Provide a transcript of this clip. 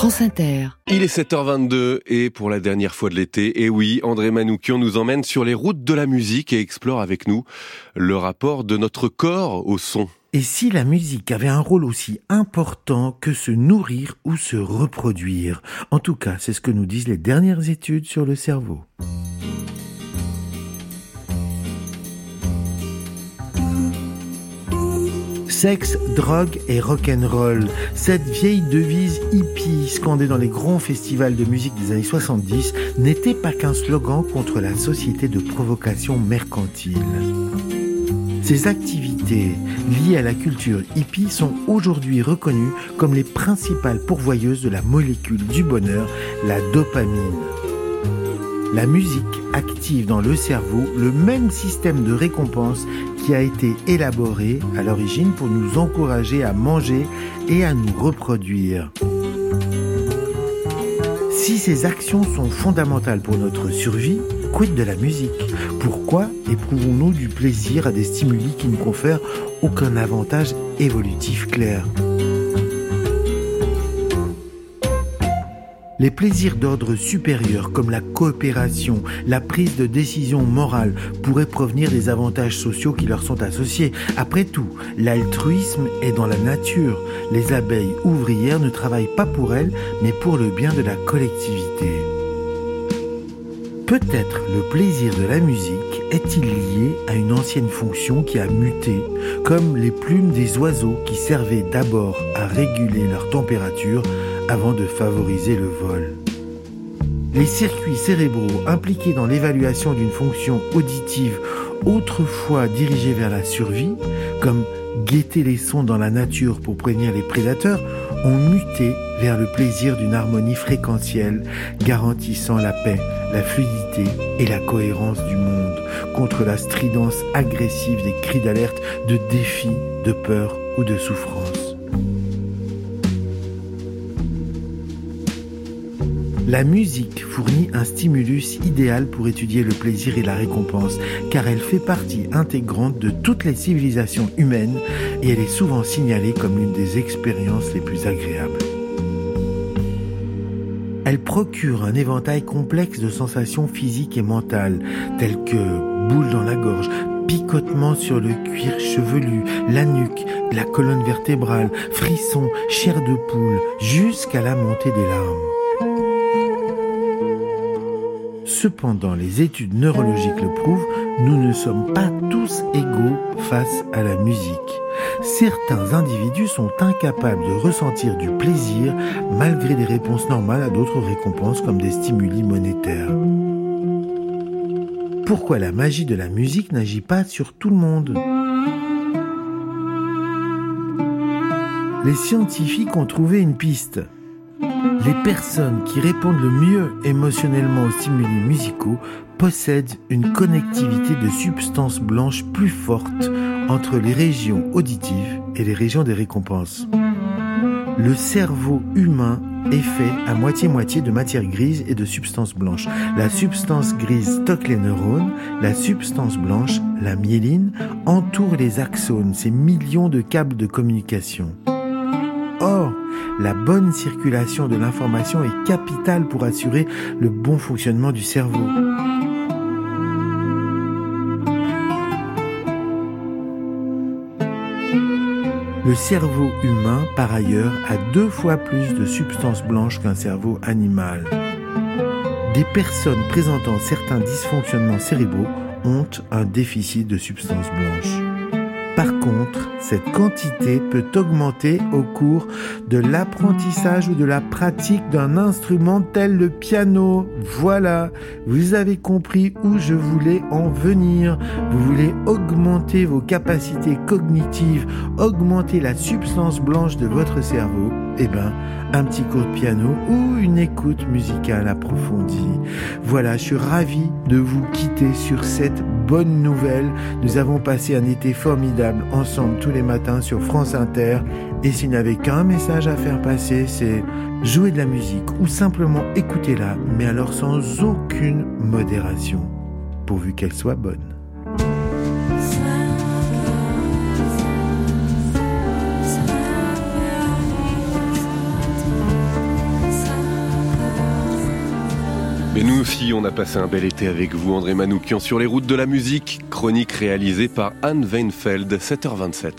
France Inter. Il est 7h22 et pour la dernière fois de l'été, et oui, André Manoukian nous emmène sur les routes de la musique et explore avec nous le rapport de notre corps au son. Et si la musique avait un rôle aussi important que se nourrir ou se reproduire? En tout cas, c'est ce que nous disent les dernières études sur le cerveau. Sexe, drogue et rock'n'roll. Cette vieille devise hippie scandée dans les grands festivals de musique des années 70 n'était pas qu'un slogan contre la société de provocation mercantile. Ces activités liées à la culture hippie sont aujourd'hui reconnues comme les principales pourvoyeuses de la molécule du bonheur, la dopamine. La musique active dans le cerveau le même système de récompense qui a été élaboré à l'origine pour nous encourager à manger et à nous reproduire. Si ces actions sont fondamentales pour notre survie, quid de la musique? Pourquoi éprouvons-nous du plaisir à des stimuli qui ne confèrent aucun avantage évolutif clair? Les plaisirs d'ordre supérieur comme la coopération, la prise de décision morale pourraient provenir des avantages sociaux qui leur sont associés. Après tout, l'altruisme est dans la nature. Les abeilles ouvrières ne travaillent pas pour elles, mais pour le bien de la collectivité. Peut-être le plaisir de la musique est-il lié à une ancienne fonction qui a muté, comme les plumes des oiseaux qui servaient d'abord à réguler leur température avant de favoriser le vol. Les circuits cérébraux impliqués dans l'évaluation d'une fonction auditive autrefois dirigée vers la survie, comme guetter les sons dans la nature pour prévenir les prédateurs, ont muté vers le plaisir d'une harmonie fréquentielle garantissant la paix, la fluidité et la cohérence du monde contre la stridence agressive des cris d'alerte, de défi, de peur ou de souffrance. La musique fournit un stimulus idéal pour étudier le plaisir et la récompense, car elle fait partie intégrante de toutes les civilisations humaines et elle est souvent signalée comme l'une des expériences les plus agréables. Elle procure un éventail complexe de sensations physiques et mentales, telles que boules dans la gorge, picotement sur le cuir chevelu, la nuque, la colonne vertébrale, frissons, chair de poule, jusqu'à la montée des larmes. Cependant, les études neurologiques le prouvent, nous ne sommes pas tous égaux face à la musique. Certains individus sont incapables de ressentir du plaisir malgré des réponses normales à d'autres récompenses comme des stimuli monétaires. Pourquoi la magie de la musique n'agit pas sur tout le monde? Les scientifiques ont trouvé une piste. Les personnes qui répondent le mieux émotionnellement aux stimuli musicaux possèdent une connectivité de substances blanches plus forte entre les régions auditives et les régions des récompenses. Le cerveau humain est fait à moitié-moitié de matière grise et de substances blanches. La substance grise stocke les neurones, la substance blanche, la myéline, entoure les axones, ces millions de câbles de communication. La bonne circulation de l'information est capitale pour assurer le bon fonctionnement du cerveau. Le cerveau humain, par ailleurs, a deux fois plus de substances blanches qu'un cerveau animal. Des personnes présentant certains dysfonctionnements cérébraux ont un déficit de substances blanches. Par contre, cette quantité peut augmenter au cours de l'apprentissage ou de la pratique d'un instrument tel le piano. Voilà, vous avez compris où je voulais en venir. Vous voulez augmenter vos capacités cognitives, augmenter la substance blanche de votre cerveau. Eh ben, un petit cours de piano ou une écoute musicale approfondie. Voilà, je suis ravi de vous quitter sur cette bonne nouvelle. Nous avons passé un été formidable ensemble tous les matins sur France Inter. Et s'il n'y avait qu'un message à faire passer, c'est jouer de la musique ou simplement écouter-la, mais alors sans aucune modération, pourvu qu'elle soit bonne. Nous aussi, on a passé un bel été avec vous, André Manoukian, sur les routes de la musique, chronique réalisée par Anne Weinfeld, 7h27.